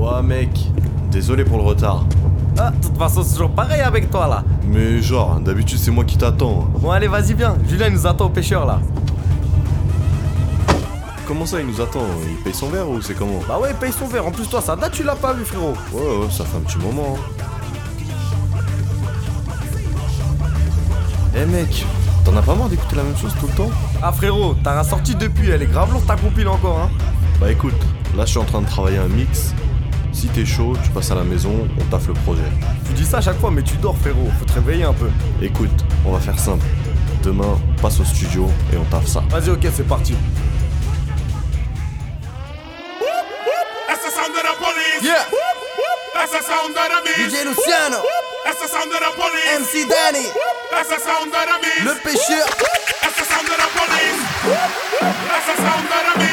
Ouais mec, désolé pour le retard. Ah, de toute façon, c'est toujours pareil avec toi là. Mais genre, d'habitude c'est moi qui t'attends. Bon, allez, vas-y, viens. Julien il nous attend au pêcheur là. Comment ça il nous attend? Il paye son verre ou c'est comment? Bah ouais, paye son verre. En plus, toi, ça date, tu l'as pas vu, frérot. Ouais ouais, ça fait un petit moment. hein. Eh mec, t'en as pas marre d'écouter la même chose tout le temps? Ah, frérot, t'as sorti depuis. Elle est grave lourde ta compile encore, hein. Bah écoute, là je suis en train de travailler un mix. Si t'es chaud, tu passes à la maison, on taffe le projet. Tu dis ça à chaque fois, mais tu dors, frérot. Faut te réveiller un peu. Écoute, on va faire simple. Demain, passe au studio et on taffe ça. Vas-y, ok, c'est parti. Yeah, That's the sound of the beast. DJ Luciano, That's the sound of the police. MC Danny, That's the sound of the beast. le pêcheur. That's the sound of the police. That's the sound of the beast.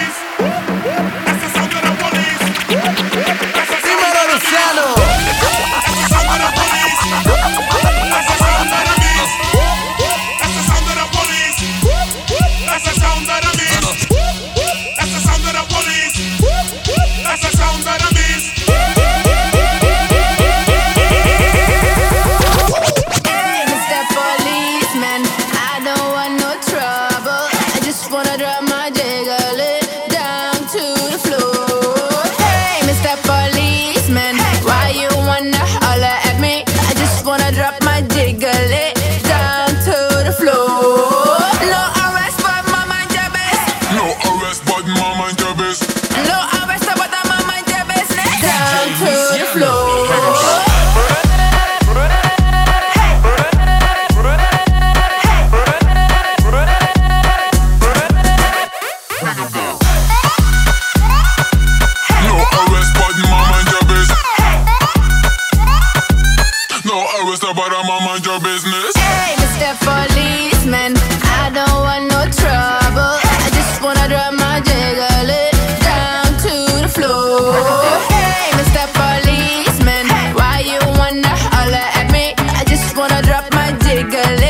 Jiggle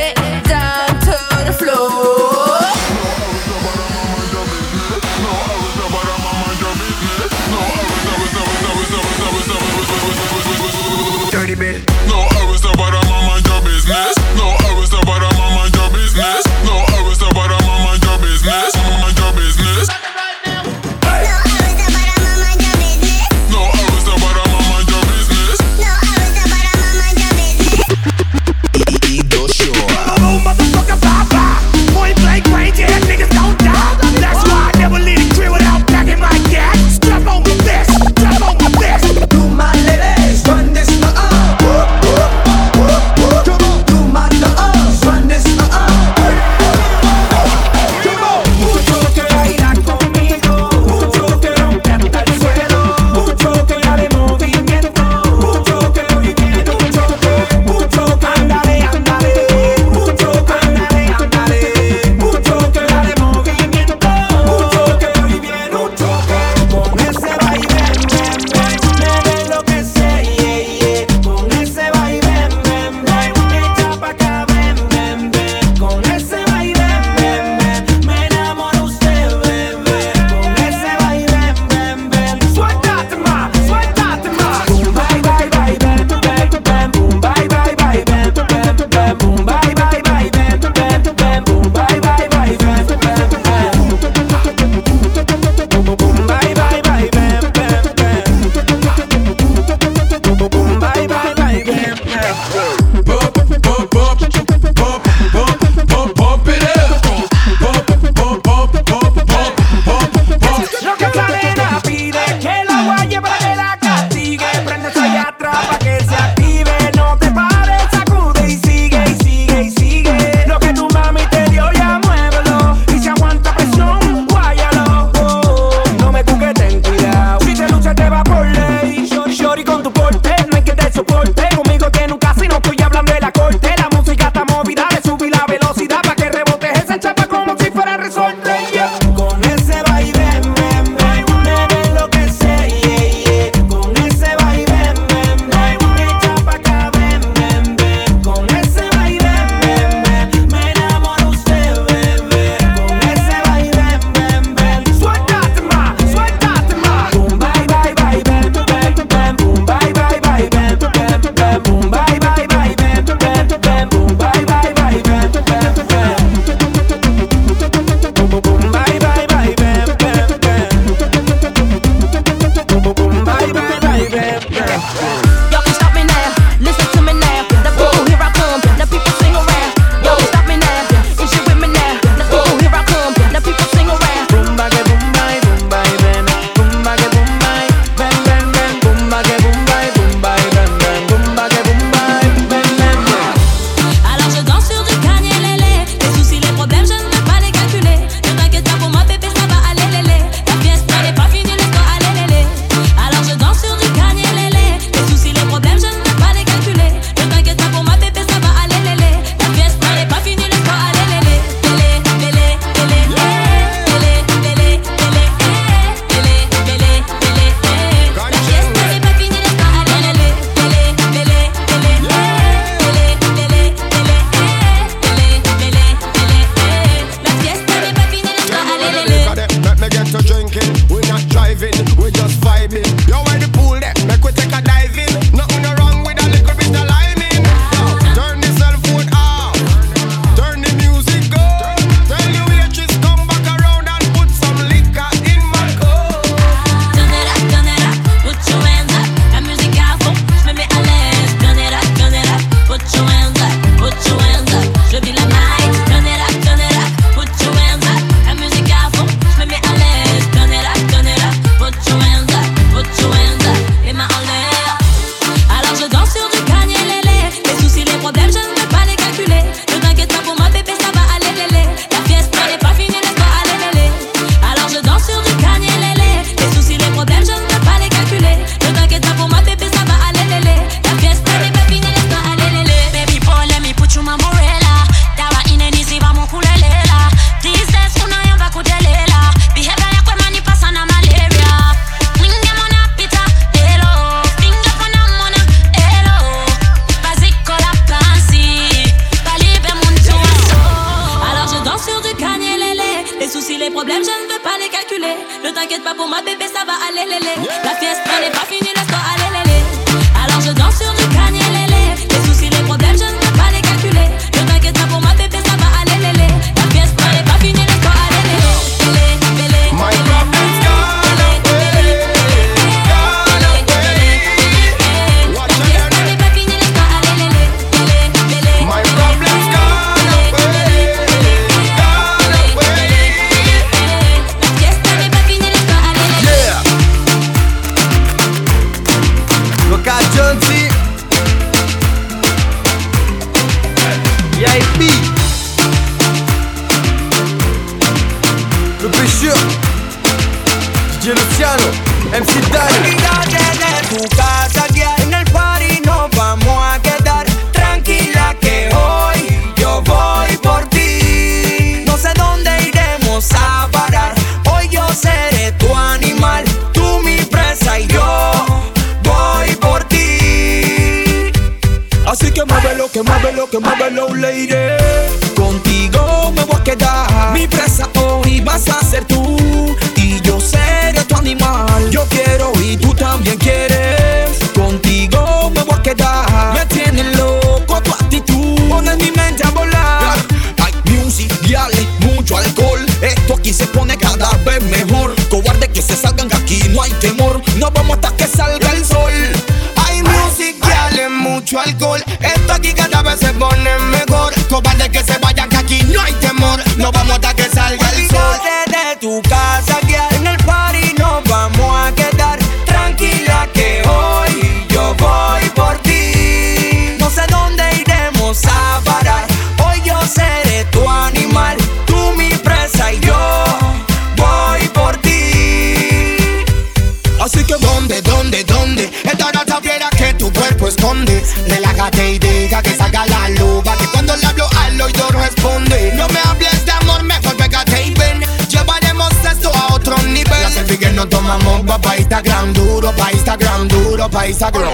dónde, dónde, dónde Esta gata que tu cuerpo esconde. Relájate y deja que salga la loba Que cuando le hablo al oído responde. No me hables de amor, mejor pégate y ven. Llevaremos esto a otro nivel. La selfie que no tomamos va pa' Instagram duro Pa' Instagram duro, pa' Instagram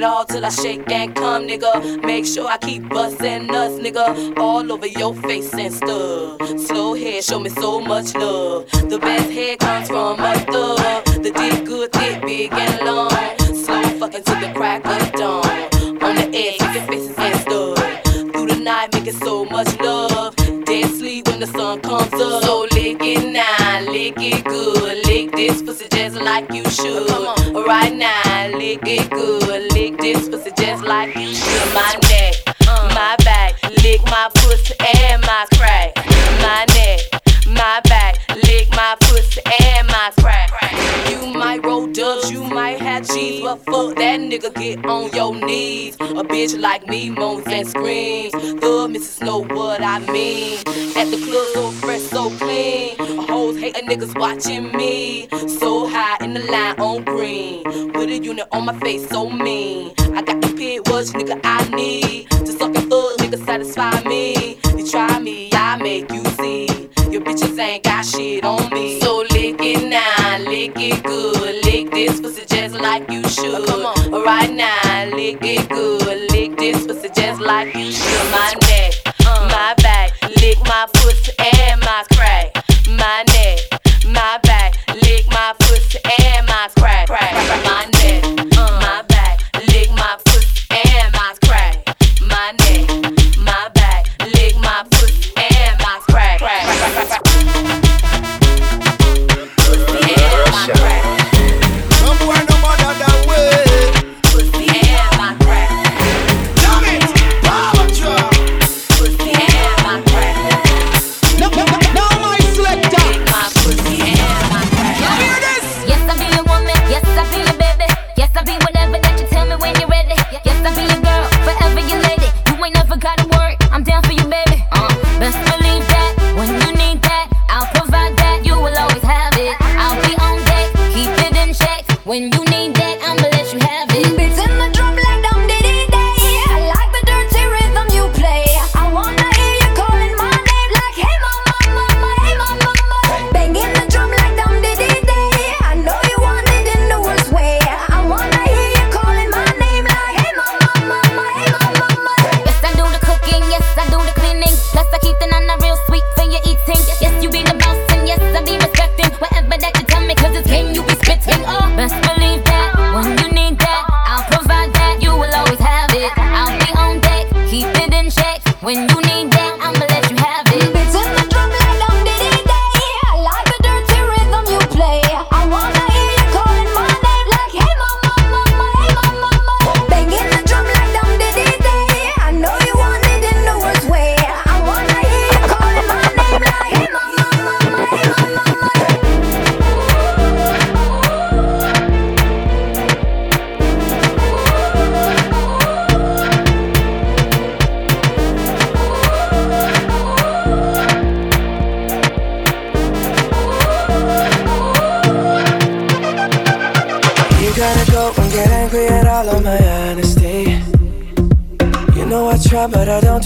it all till I shake and come, nigga. Make sure I keep bustin' us, nigga. All over your face and stuff. Slow head, show me so much love. The best head comes from a thug. The dick good, dick big and long. Slow fuckin' to the crack of dawn. On the edge, your faces and stuff. Through the night, making so much love. Dead sleep when the sun comes up. So lick it now, lick it good. Lick this pussy just like you should. Right now, lick it good pussy and my crack. My neck, my back, lick my pussy and my crack. You might you might have cheese, but fuck that nigga, get on your knees. A bitch like me moans and screams. The missus know what I mean. At the club, so fresh, so clean. Hoes hating niggas watching me. So high in the line on green. With a unit on my face, so mean. I got the pit, what nigga I need. To suck a thug, nigga, satisfy me. You try me, I make you see. Your bitches ain't got shit on me. So lick it now, lick it good. Lick this pussy just like you should. Come on, right now, lick it good. Lick this pussy just like you should. My neck, uh. my back, lick my pussy and my crack. My neck, my back, lick my pussy and my crack, crack, crack.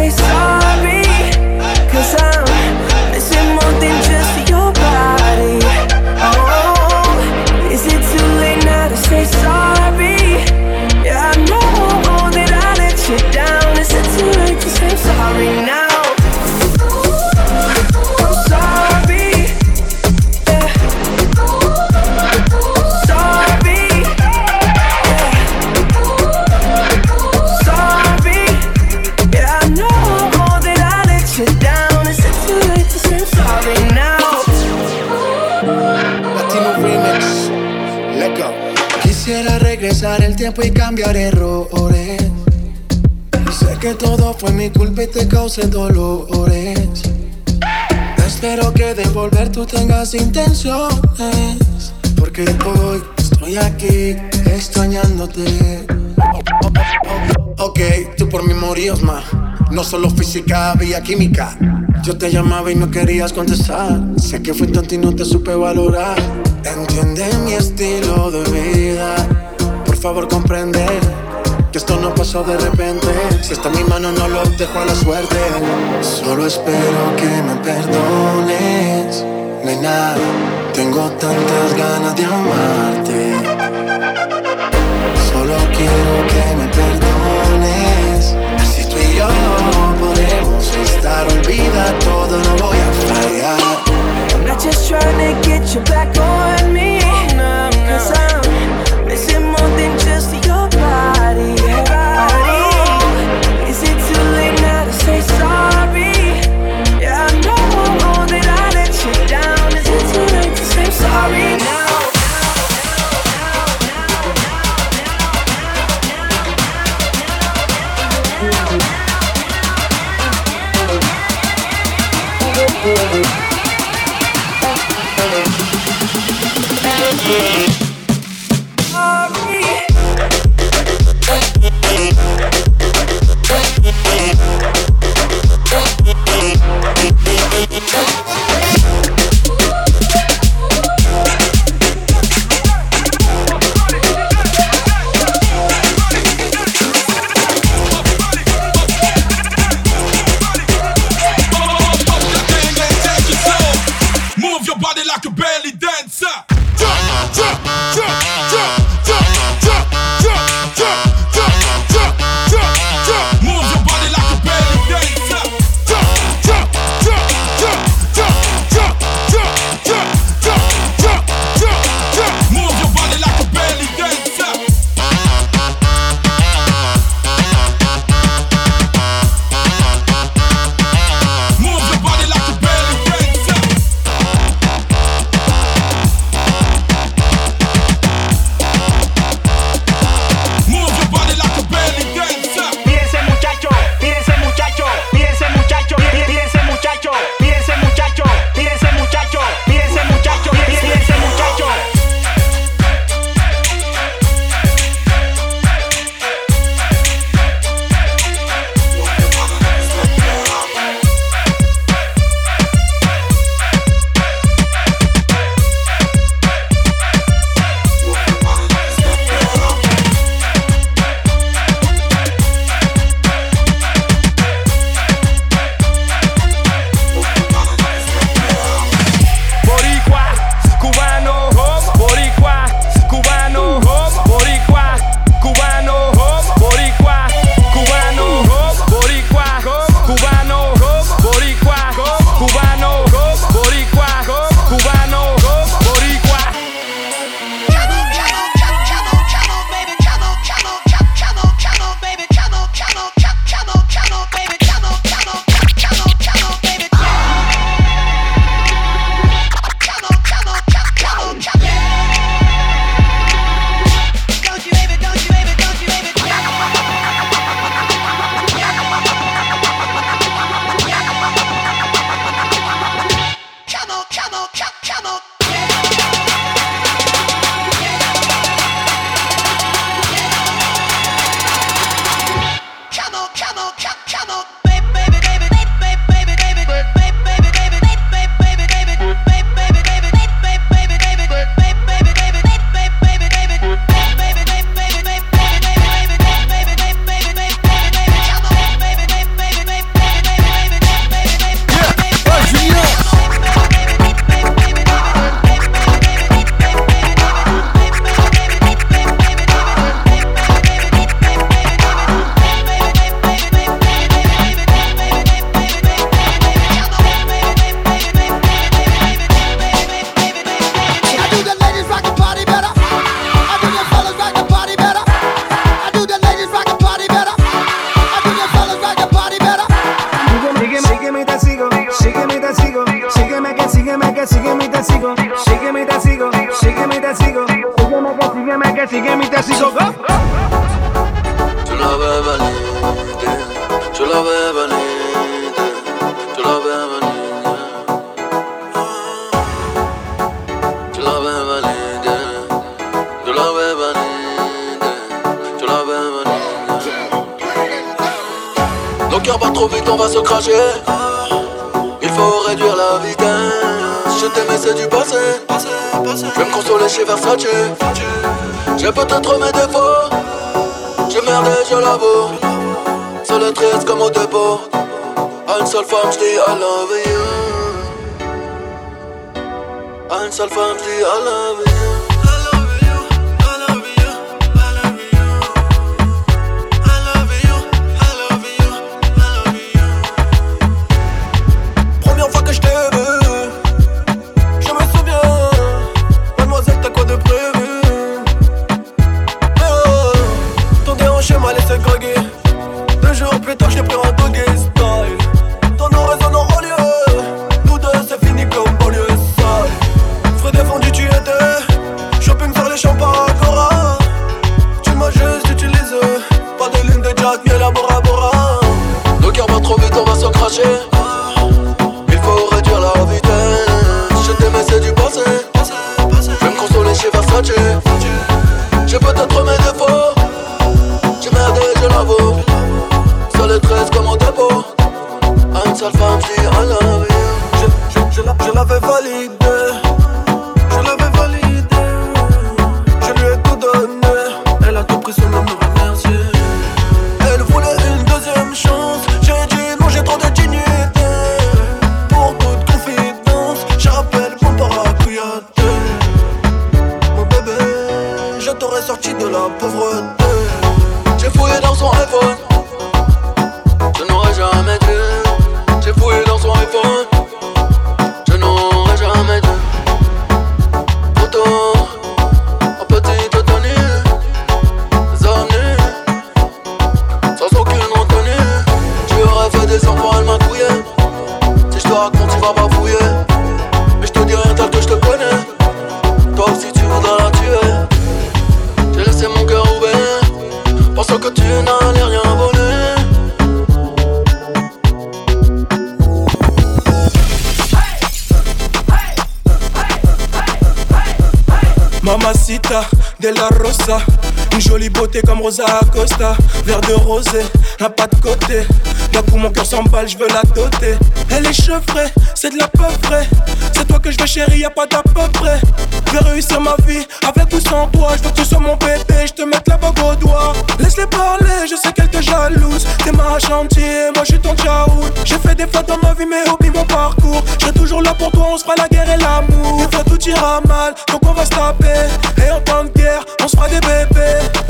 say sorry? Cause I'm mi culpa y te causé dolores. Espero que de volver tú tengas intenciones. Porque hoy estoy aquí extrañándote. Ok, tú por mí morías más. No solo física, había química. Yo te llamaba y no querías contestar. Sé que fui tonto y no te supe valorar. Entiende mi estilo de vida. Por favor, comprende que esto no pasó de repente. Si está en mi mano, no lo dejo a la suerte. Solo espero que me perdones. Nena, tengo tantas ganas de amarte. Solo quiero que me perdones. Si tú y yo no podemos estar, olvida todo, no voy a fallar. I'm not just trying to get you back on me. Cause I'm missing more than just Je vais me consoler chez Versace. J'ai peut-être mes défauts. J'ai merdé, je l'avoue. Seul triste comme au dépôt. Une seule femme, j'dis I love you. Une seule femme, j'dis I love you. pas laissé gringuer. Deux jours plus tard, j'ai pris en Rosa Acosta Verre de rosé, un pas de côté. D'un coup mon cœur s'emballe, je veux la doter. Elle est chevrée, c'est de la peu C'est toi que je veux chérie, y'a pas d'à peu près. Je vais réussir ma vie, avec ou sans toi. Je veux que tu sois mon bébé, je te mette la bague au doigt. Laisse-les parler, je sais qu'elle te jalouse. T'es ma chantier, moi je suis ton tchaoul J'ai fait des fois dans ma vie mais oublie mon parcours. Je toujours là pour toi, on se fera la guerre et l'amour. Des fois tout ira mal, donc on va se taper. Et en temps de guerre, on se fera des bébés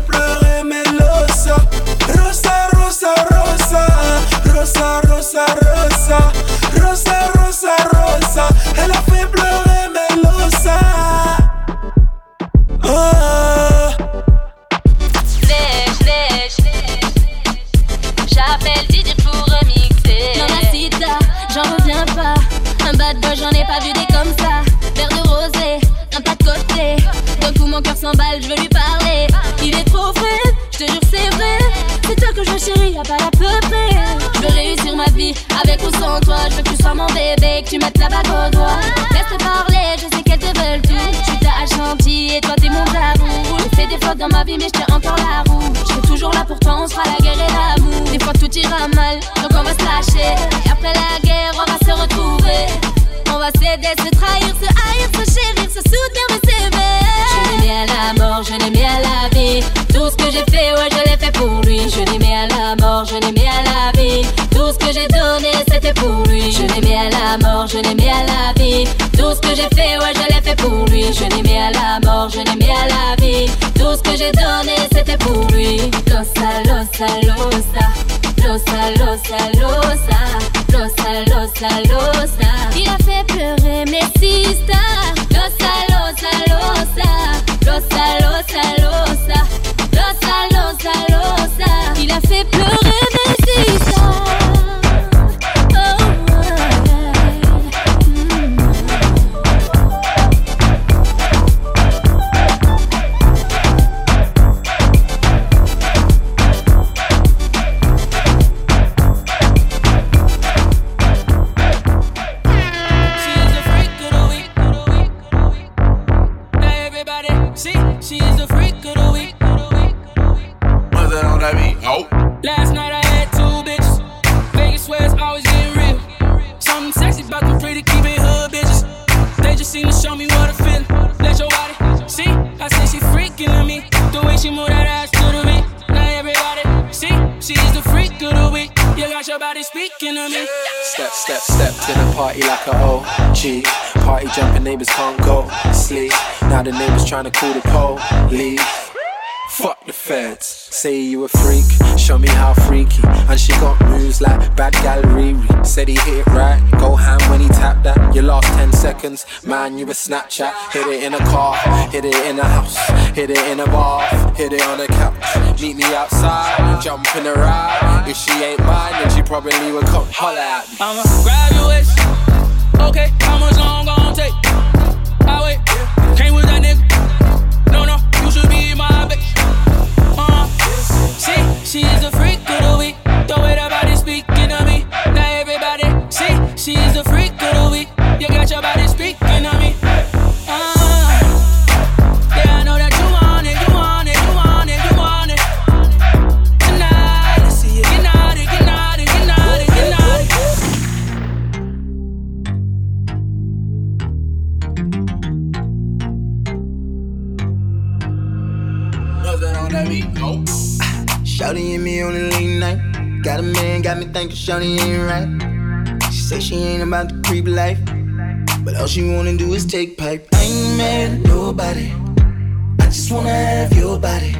pleurer Melosa Rosa, Rosa, Rosa Rosa, Rosa, Rosa Rosa, Rosa, Rosa Elle a fait pleurer Melosa Lèche, lèche, J'appelle Didier pour remixer. J'en reviens pas. Un bad boy, j'en ai pas vu des comme ça. Verre de rosé, un pas de côté. D'un coup, mon cœur s'emballe, je veux lui parler. Il est trop frais, je te jure, c'est vrai. C'est toi que je veux, chérie, y'a pas à peu près. Je veux réussir ma vie avec ou sans toi. Je veux que tu sois mon bébé, que tu mettes la bague au doigt. Laisse parler, je sais qu'elles te veulent tout. Je suis ta Ashanti et toi t'es mon tabou. J'ai fait des fautes dans ma vie, mais je tiens encore la roue. Je serai toujours là pour toi, on se fera la guerre et l'amour. Des fois tout ira mal, donc on va se lâcher. Et après la guerre, on va se retrouver. On va s'aider, se trahir, se je l'ai fait pour lui. Je l'aimais à la mort, je l'aimais à la vie. Tout ce que j'ai donné, c'était pour lui. Je l'aimais à la mort, je l'aimais à la vie. Tout ce que j'ai fait, ouais, je l'ai fait pour lui. Je l'aimais à la mort, je l'aimais à la vie. Tout ce que j'ai donné, c'était pour lui. Losa. Losa, losa, losa. Losa, losa, losa. Trying to call the police. Fuck the feds. Say you a freak, show me how freaky. And she got moves like bad gallery. Said he hit it right, go ham when he tapped that. Your last 10 seconds, man, you a Snapchat. Hit it in a car, hit it in a house, hit it in a bar, hit it on a couch. Meet me outside, jump in a ride. If she ain't mine, then she probably would come holler at me. I'ma grab your. Okay, how much long gon' take? I wait. Came with that nigga. She's a freak me on a late night. Got a man, got me thinking Shouty ain't right. She say she ain't about the creep life. But all she wanna do is take pipe. I ain't mad at nobody. I just wanna have your body.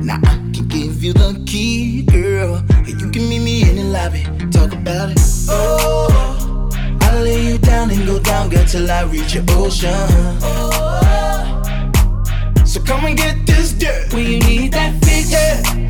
Now I can give you the key, girl. And you can meet me in the lobby. Talk about it. Oh, I'll lay you down and go down, girl, till I reach your ocean. Oh, So come and get this dirt. When you need that fix,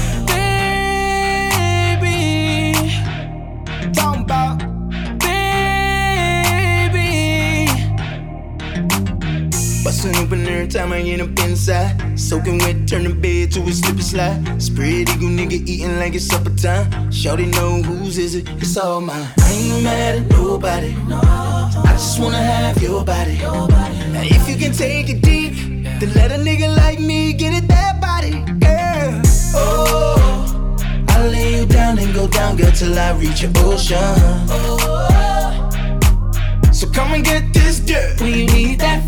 Open every time I get up inside. Soaking wet, turn the bed to a slippery slide. Spread eagle nigga eating like it's supper time. Shawty know whose is it, it's all mine. I ain't mad at nobody. I just wanna have your body. Now if you can take it deep, then let a nigga like me get it that body, girl. Oh, I'll lay you down and go down, girl, till I reach your ocean. So come and get this dirt. When you need that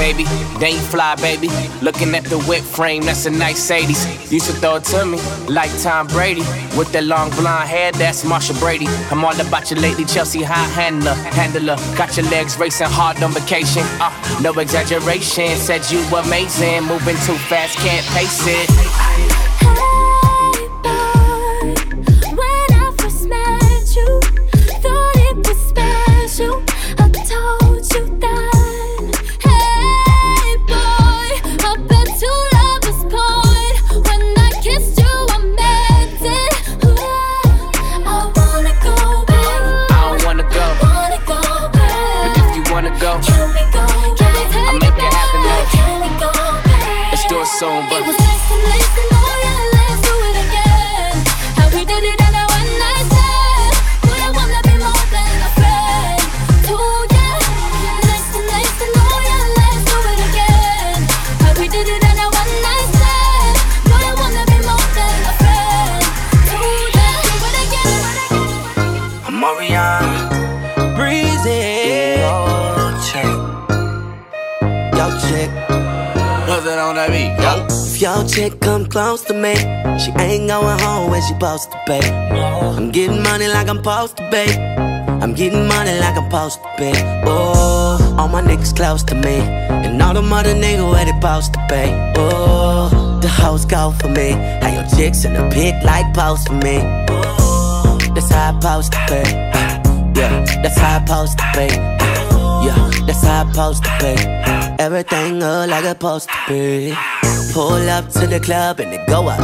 Baby. Then you fly, baby. Looking at the whip frame, that's a nice 80s. Used to throw it to me like Tom Brady. With that long blonde hair, that's Marcia Brady. I'm all about you lately, Chelsea high handler. Handler, got your legs racing hard on vacation. Uh, no exaggeration, said you amazing. Moving too fast, can't pace it. listen, listen. Chick come close to me, she ain't going home when she supposed to be. I'm getting money like I'm supposed to be. I'm getting money like I'm supposed to be. Oh, all my niggas close to me, and all the mother niggas where they supposed to be. Oh, the hoes go for me. How your chicks in the pic like post for me. Oh, that's how I supposed to be. Yeah, that's how I supposed to be. How I supposed to be. Everything look like it's supposed to be. Pull up to the club and it go up.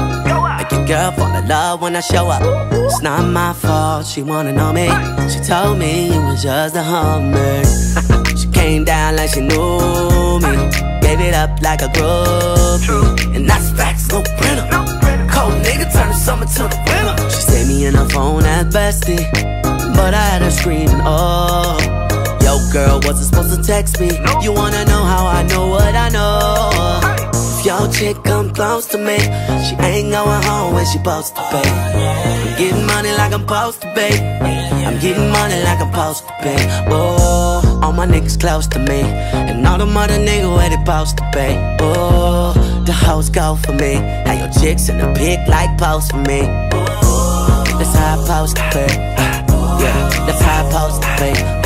Make your girl fall in love when I show up. It's not my fault, she wanna know me. She told me you was just a hummer. she came down like she knew me. Gave it up like a groupie. And that's facts, no printer. Cold nigga turn the summer to the winter. She saved me in her phone at bestie. But I had her screaming, oh. Girl, wasn't supposed to text me. You wanna know how I know what I know? If your chick come close to me, she ain't going home when she supposed to be. I'm getting money like I'm supposed to be. I'm getting money like I'm supposed to pay Oh, all my niggas close to me, and all the mother niggas where they supposed to be. Oh, the hoes go for me. How your chicks in the pic like post for me. That's how I supposed to be. Yeah, that's how I supposed to be.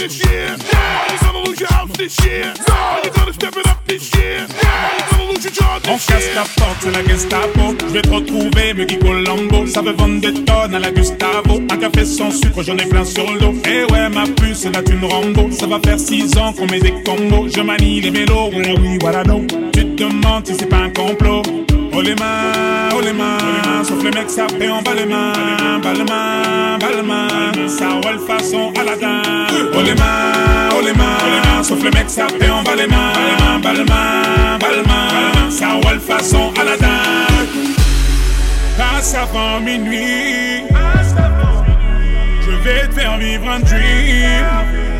this year? Are you gonna lose your house this year? Are you gonna step it up this year? Are you gonna lose your job On casse ta porte, c'est la Gestapo. Je vais te retrouver, mieux Colombo. Ça veut vendre des tonnes à la Gustavo. Un café sans sucre, j'en ai plein sur le dos. Eh ouais, ma puce, c'est la thune Rambo. Ça va faire 6 ans qu'on met des combos. Je manie les mélos, voilà oui, voilà non. Tu te demandes si c'est pas un complot. Oh les mains, oh les mains, sauf les mecs fait en bas les mains, bas les mains, bas les mains, ça roule façon Aladdin. Oh les mains, oh les mains, sauf les mecs ça fait en bas les mains, bas les mains, bas les mains, ça roule façon Aladdin. Passe avant minuit, je vais te faire vivre un dream.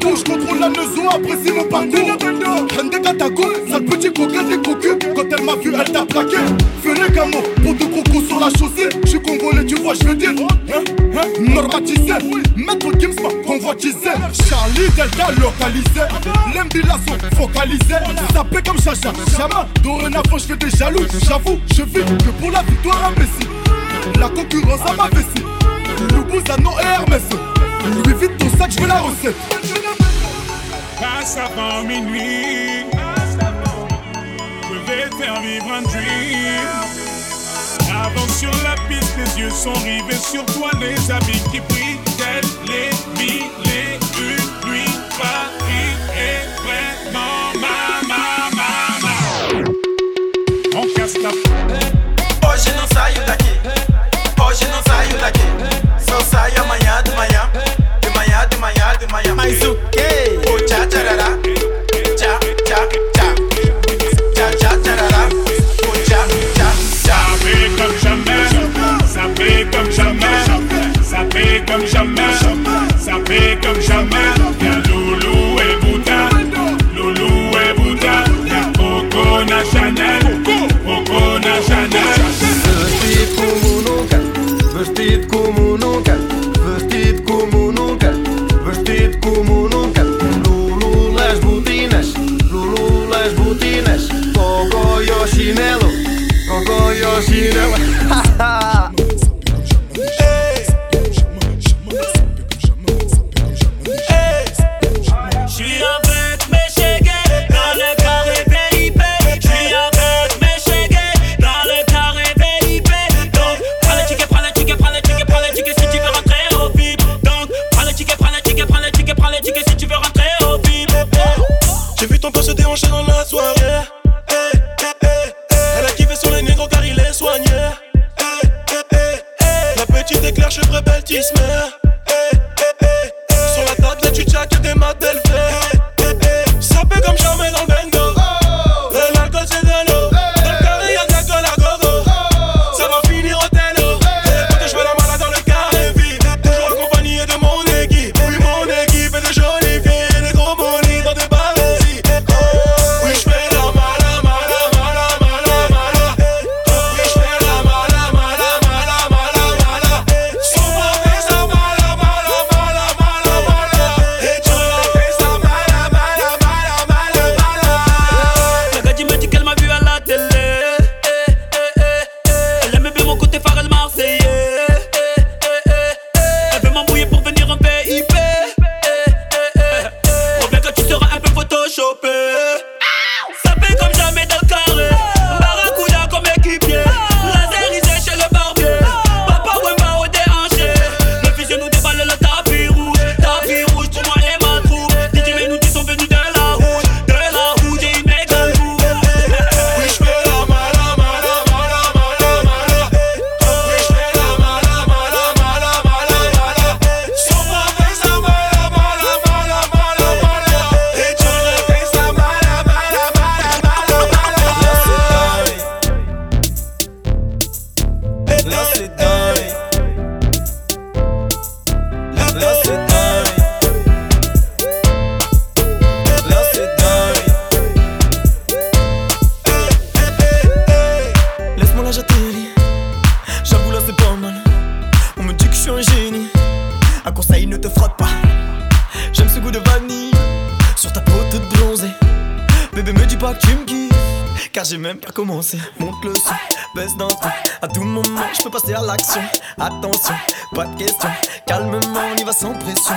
Je contrôle la maison, apprécie mon parcours. Rende Katago, sale petit coquin des cocus. Quand elle m'a vu, elle t'a plaqué. Ferai Gamo, pour de coco sur la chaussée. Je suis congolais, tu vois, je veux dire. Hein, hein, normatisé, maître Gims m'a convoitisé. Charlie Delta localisé. L'embila sont focalisés. Sapé comme Chacha, Chama. Dorénavant, je fais des jaloux. J'avoue, je vis que pour la victoire imbécile. La concurrence à ma vessie. Loubouza, non et Hermès. Louis vite ton sac, je veux la recette. Passe avant minuit. Je vais faire vivre un dream. Avance sur la piste, les yeux sont rivés sur toi, les habits qui brillent, tels les mille et une nuits. Paris est vraiment ma, ma, ma, ma. On casse la Hoje não saio daqui, hoje não saio daqui. Só saio amanhã de manhã, de manhã, de manhã, de manhã. Mas o quê? danser, monte le son, baisse d'un ton. À tout moment, je peux passer à l'action. Attention, pas de question, calmement, on y va sans pression.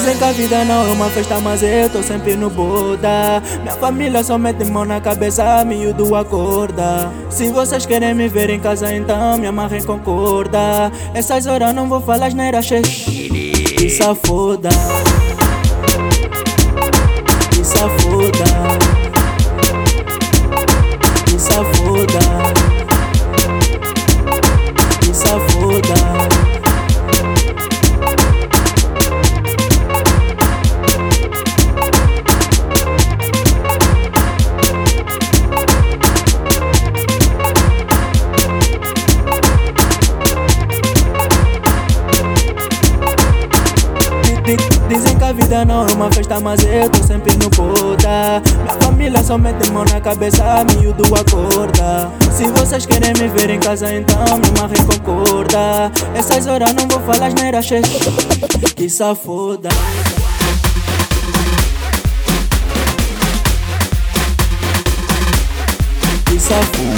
Dizem que a vida não é uma festa, mas eu tô sempre no Buda. Minha família só mete mão na cabeça, miúdo acorda. Se vocês querem me ver em casa, então me amarrem com corda. Essas horas não vou falar asneira, che. isso é safoda. E safoda. É e safoda. É vida não é uma festa, mas eu tô sempre no puta. Minha família só mete mão na cabeça, miúdo acorda. Se vocês querem me ver em casa, então me marrem com. Essas horas não vou falar asneira, che. Que safoda. Que safoda.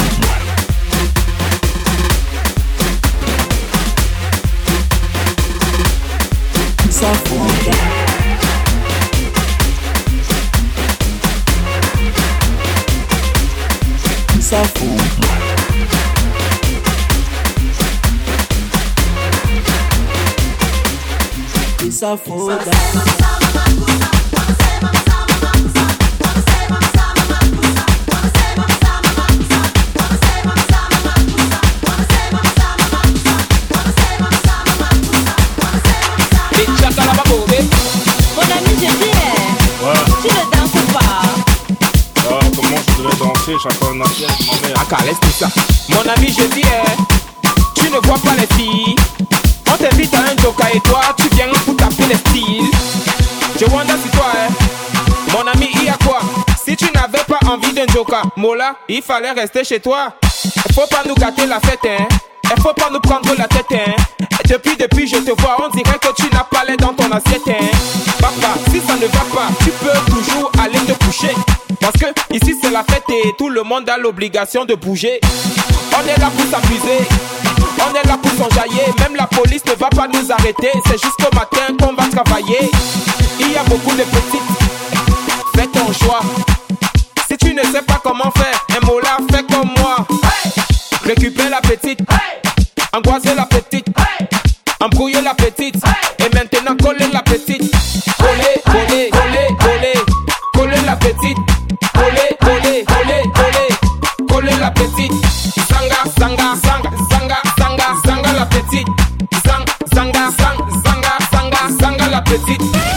yourself. It's a fool. il fallait rester chez toi. Faut pas nous gâter la fête, hein. Faut pas nous prendre la tête, hein. Depuis, depuis, je te vois, on dirait que tu n'as pas l'air dans ton assiette, hein. Papa, si ça ne va pas, tu peux toujours aller te coucher. Parce que ici c'est la fête et tout le monde a l'obligation de bouger. On est là pour s'amuser, on est là pour s'enjailler. Même la police ne va pas nous arrêter, c'est jusqu'au matin qu'on va travailler. Il y a beaucoup de petites, fais ton choix tu ne sais pas comment faire, un mot là, fais comme moi. Récupère la petite, hey la petite, hey embrouiller la petite, et maintenant collez la petite. Collez, collez, collez, collez, collez la petite. Collez, collez, collez, collez, collez la petite. Sanga, sanga, sanga, sanga, sanga, sanga la petite. Sang, sanga, sang, sanga, sanga, sanga la petite.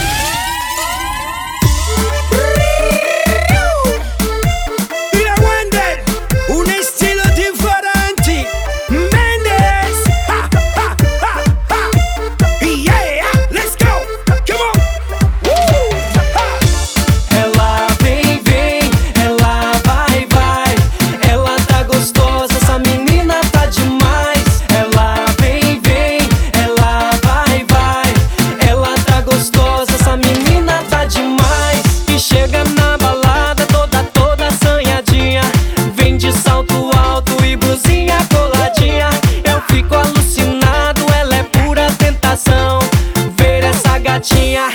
gatinha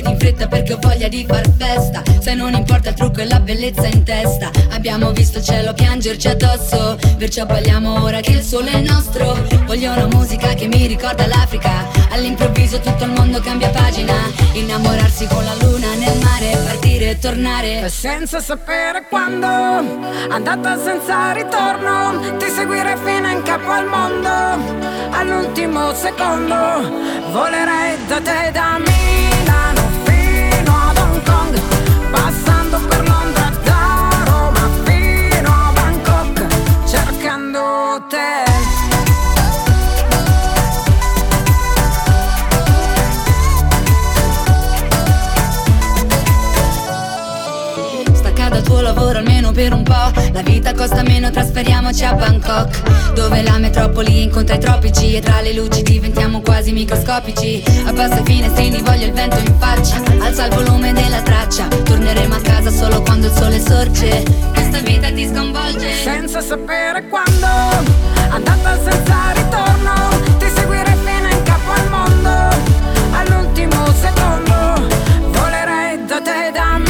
vestiti in fretta perché ho voglia di far festa. Se non importa il trucco e la bellezza in testa. Abbiamo visto il cielo piangerci addosso. Perciò balliamo ora che il sole è nostro. Voglio una musica che mi ricorda l'Africa. All'improvviso tutto il mondo cambia pagina. Innamorarsi con la luna nel mare Partire e tornare. Senza sapere quando Andata senza ritorno Ti seguirei fino in capo al mondo. All'ultimo secondo Volerei da te da Milano fino Hotel lavoro almeno per un po' La vita costa meno, trasferiamoci a Bangkok Dove la metropoli incontra i tropici E tra le luci diventiamo quasi microscopici. Abbassa i finestrini, voglio il vento in faccia Alza il volume della traccia Torneremo a casa solo quando il sole sorge. Questa vita ti sconvolge. Senza sapere quando Andata senza ritorno Ti seguirei fino in capo al mondo. All'ultimo secondo Volerei da te da Milano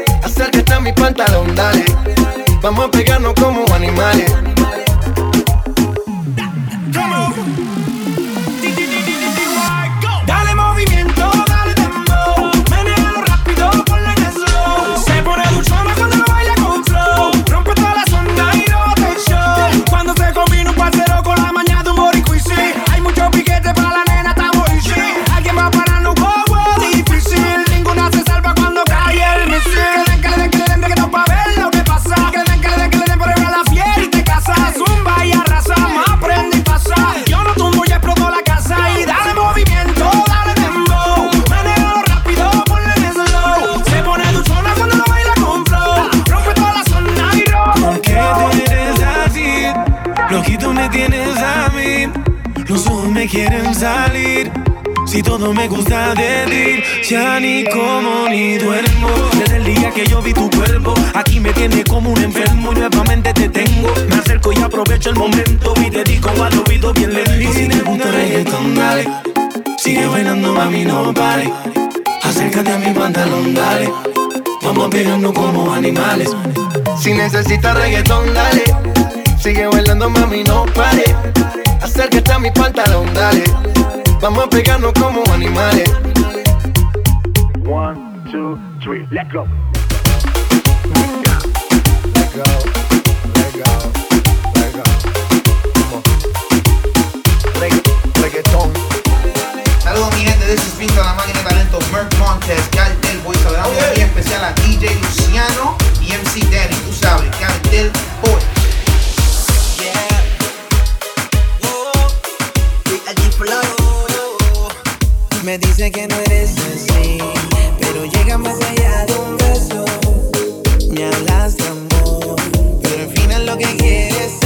Acércate a mi pantalón, dale. Vamos a pegarnos como animales. quieren salir. Si todo me gusta de ti, ya ni como ni duermo. Desde el día que yo vi tu cuerpo, aquí me tienes como un enfermo y nuevamente te tengo. Me acerco y aprovecho el momento y te digo al oído bien lento. Si te gusta el reggaetón, dale. Sigue bailando, mami, no pare. Acércate a mi pantalón, dale. Vamos pegando como animales. Si necesitas reggaetón, dale. Sigue bailando, mami, no pare acércate a mi pantalón, dale. Vamos a pegarnos como animales. One, two, three, let go. Let go, let go, let go. Regga, reggaetón. Saludos mi gente, this is Vinca, la máquina de talento, Merc Montes, Cartel, Boy, saludamos muy especial a DJ Luciano y MC Danny, tú sabes, Cartel Boy. Me dice que no eres así, pero llega más allá de un beso. Me hablas de amor, pero al final lo que quieres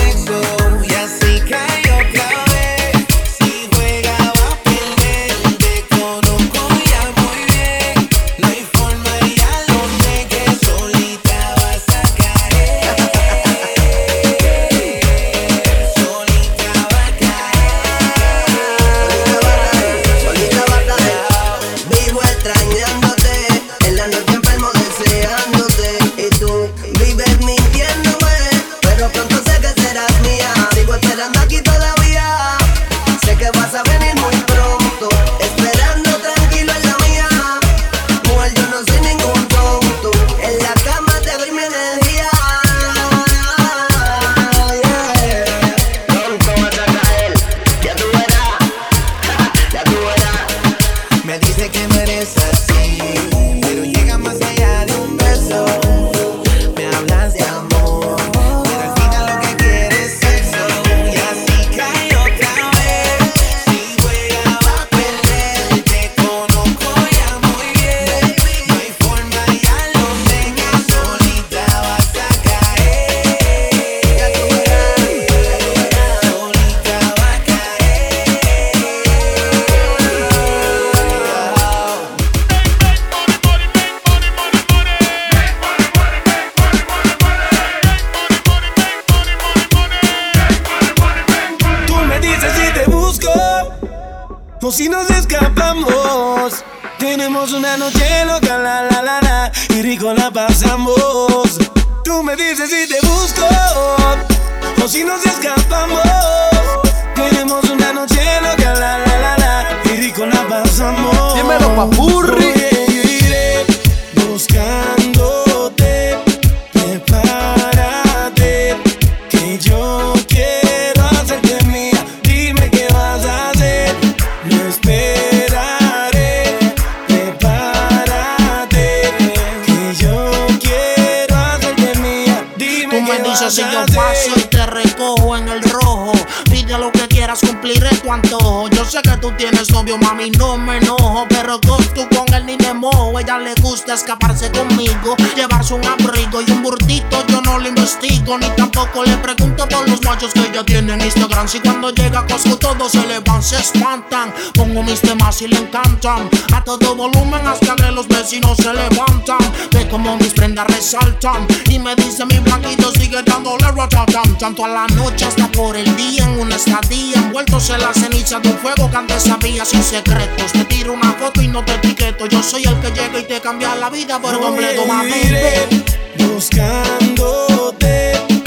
se. Pongo mis temas y le encantan. A todo volumen hasta que los vecinos se levantan. Ve como mis prendas resaltan. Y me dice mi blanquito sigue dándole ratatán. Tanto a la noche hasta por el día en una estadía. Envueltos en la ceniza de un fuego que antes sabía sin secretos. Te tiro una foto y no te etiqueto. Yo soy el que llega y te cambia la vida por completo. Buscándote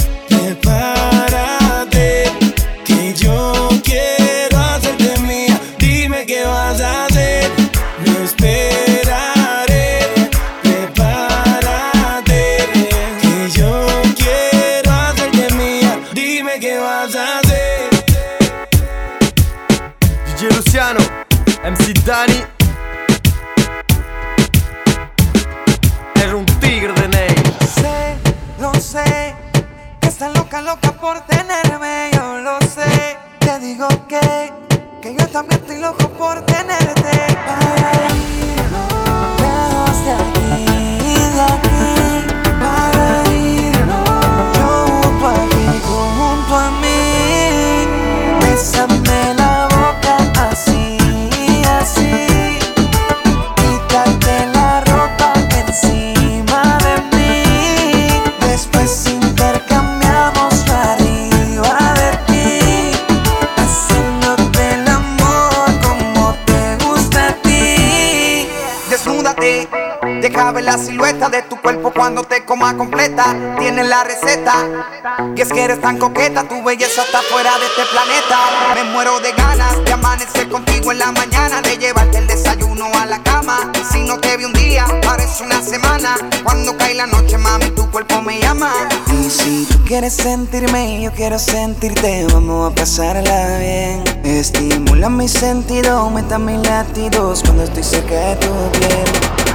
quererme, yo lo sé. Te digo que, que yo también estoy loco por tenerte. Para mí, lejos de aquí. la silueta de tu cuerpo cuando te coma completa. Tienes la receta. Y es que eres tan coqueta, tu belleza está fuera de este planeta. Me muero de ganas de amanecer contigo en la mañana, de llevarte el desayuno a la cama. Si no te vi un día, parece una semana. Cuando cae la noche, mami, tu cuerpo me llama. Y si tú quieres sentirme, yo quiero sentirte. Vamos a pasarla bien. Estimula mis sentidos, meta mis latidos cuando estoy cerca de tu piel.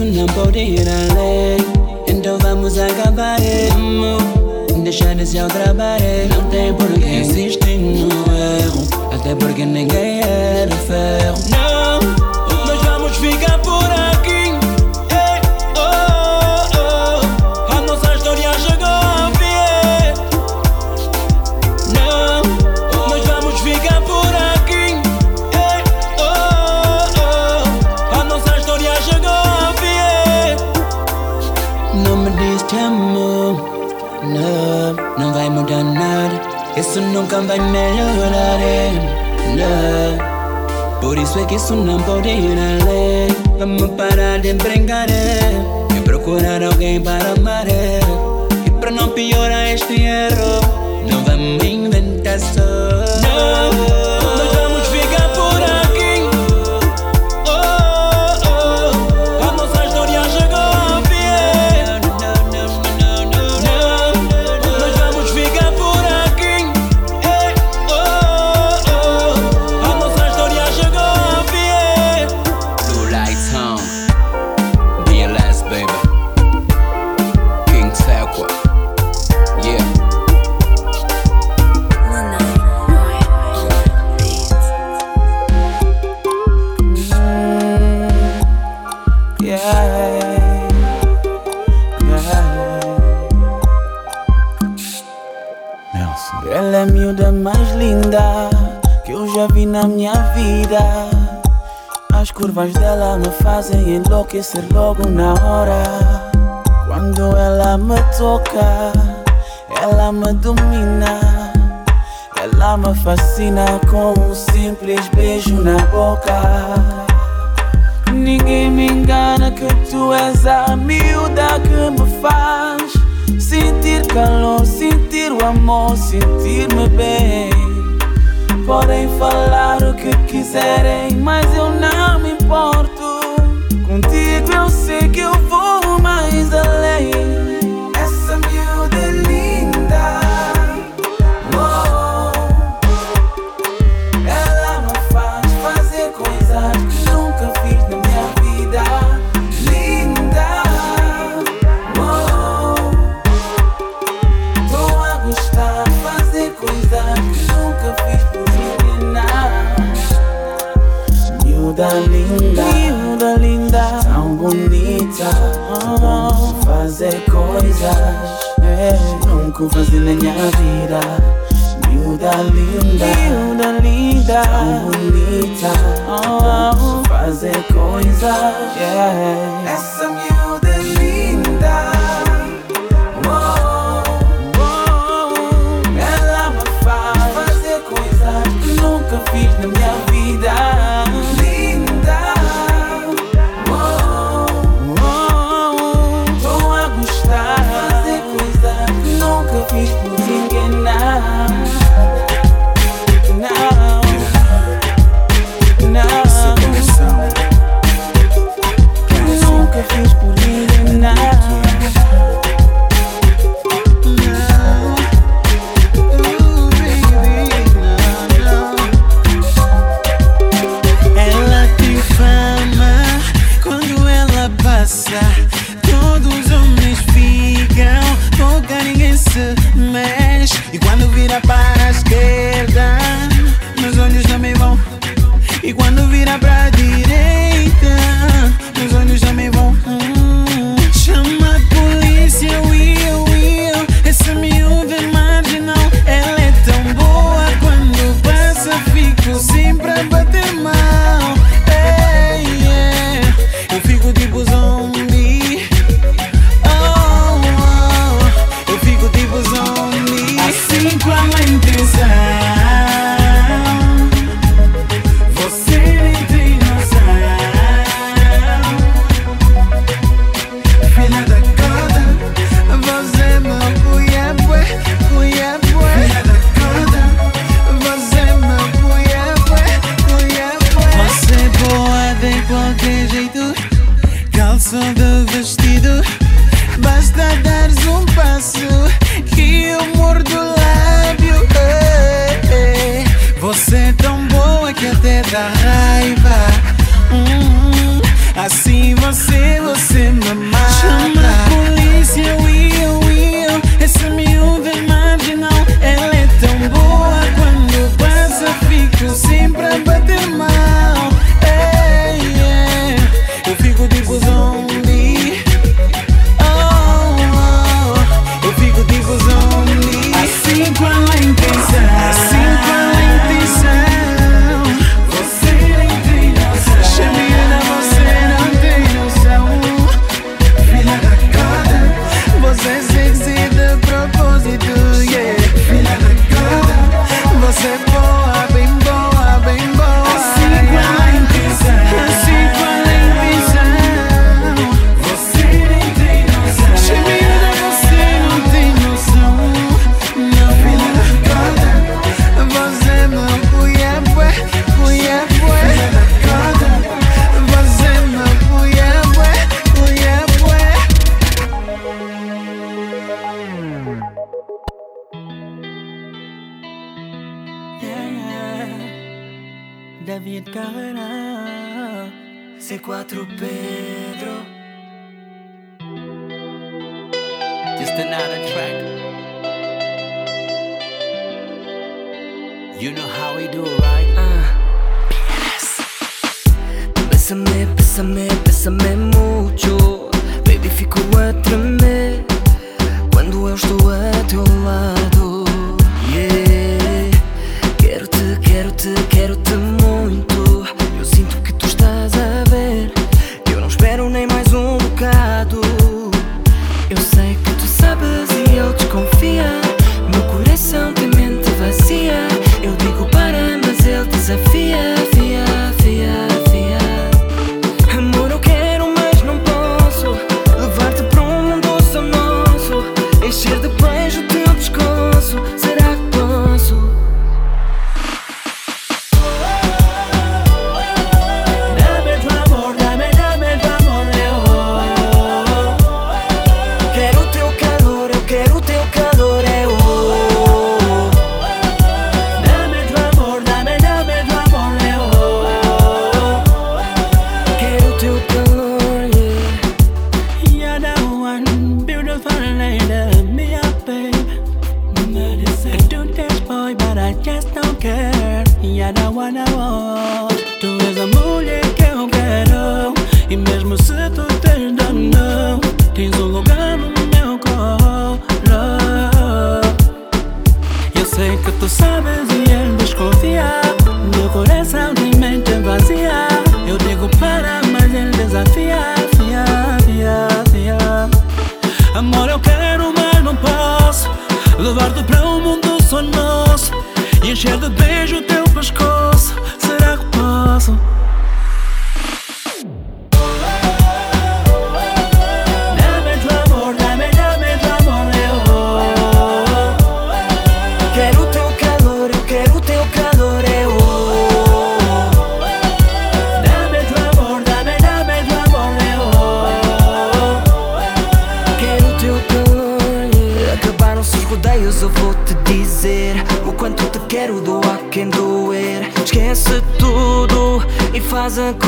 Ir além. Então vamos acabar, amor. Deixar esse ao trabalho. Não tem por que insistir no erro. Até porque ninguém vai melhorar. Não. Por isso é que isso não pode ir além. Vamos parar de brincar e procurar alguém para amar. E para não piorar este erro, não vamos inventar só. Fazem enlouquecer logo na hora. Quando ela me toca, ela me domina. Ela me fascina com um simples beijo na boca. Ninguém me engana que tu és a miúda que me faz sentir calor, sentir o amor, sentir-me bem. Podem falar o que quiserem, mas eu não me importo. Eu sei que eu vou mais além. Essa miúda é linda. Oh. Ela me faz fazer coisas que nunca fiz na minha vida. Linda, oh, tô a gostar de fazer coisas que nunca fiz por não. Miúda linda, é, nunca fazer na minha vida. Miúda linda, miúda linda, tão bonita. Oh, fazer coisas, yeah. Essa miúda é linda. Oh, oh, ela me faz fazer coisas que nunca fiz na minha vida. otro Pedro. Just another track. You know how we do, right? Uh, PNS. Tú bésame, bésame, bésame mucho. Baby, fico a tremer quando eu estou a teu lado. Yeah, quero te, quero te, quero te doesn't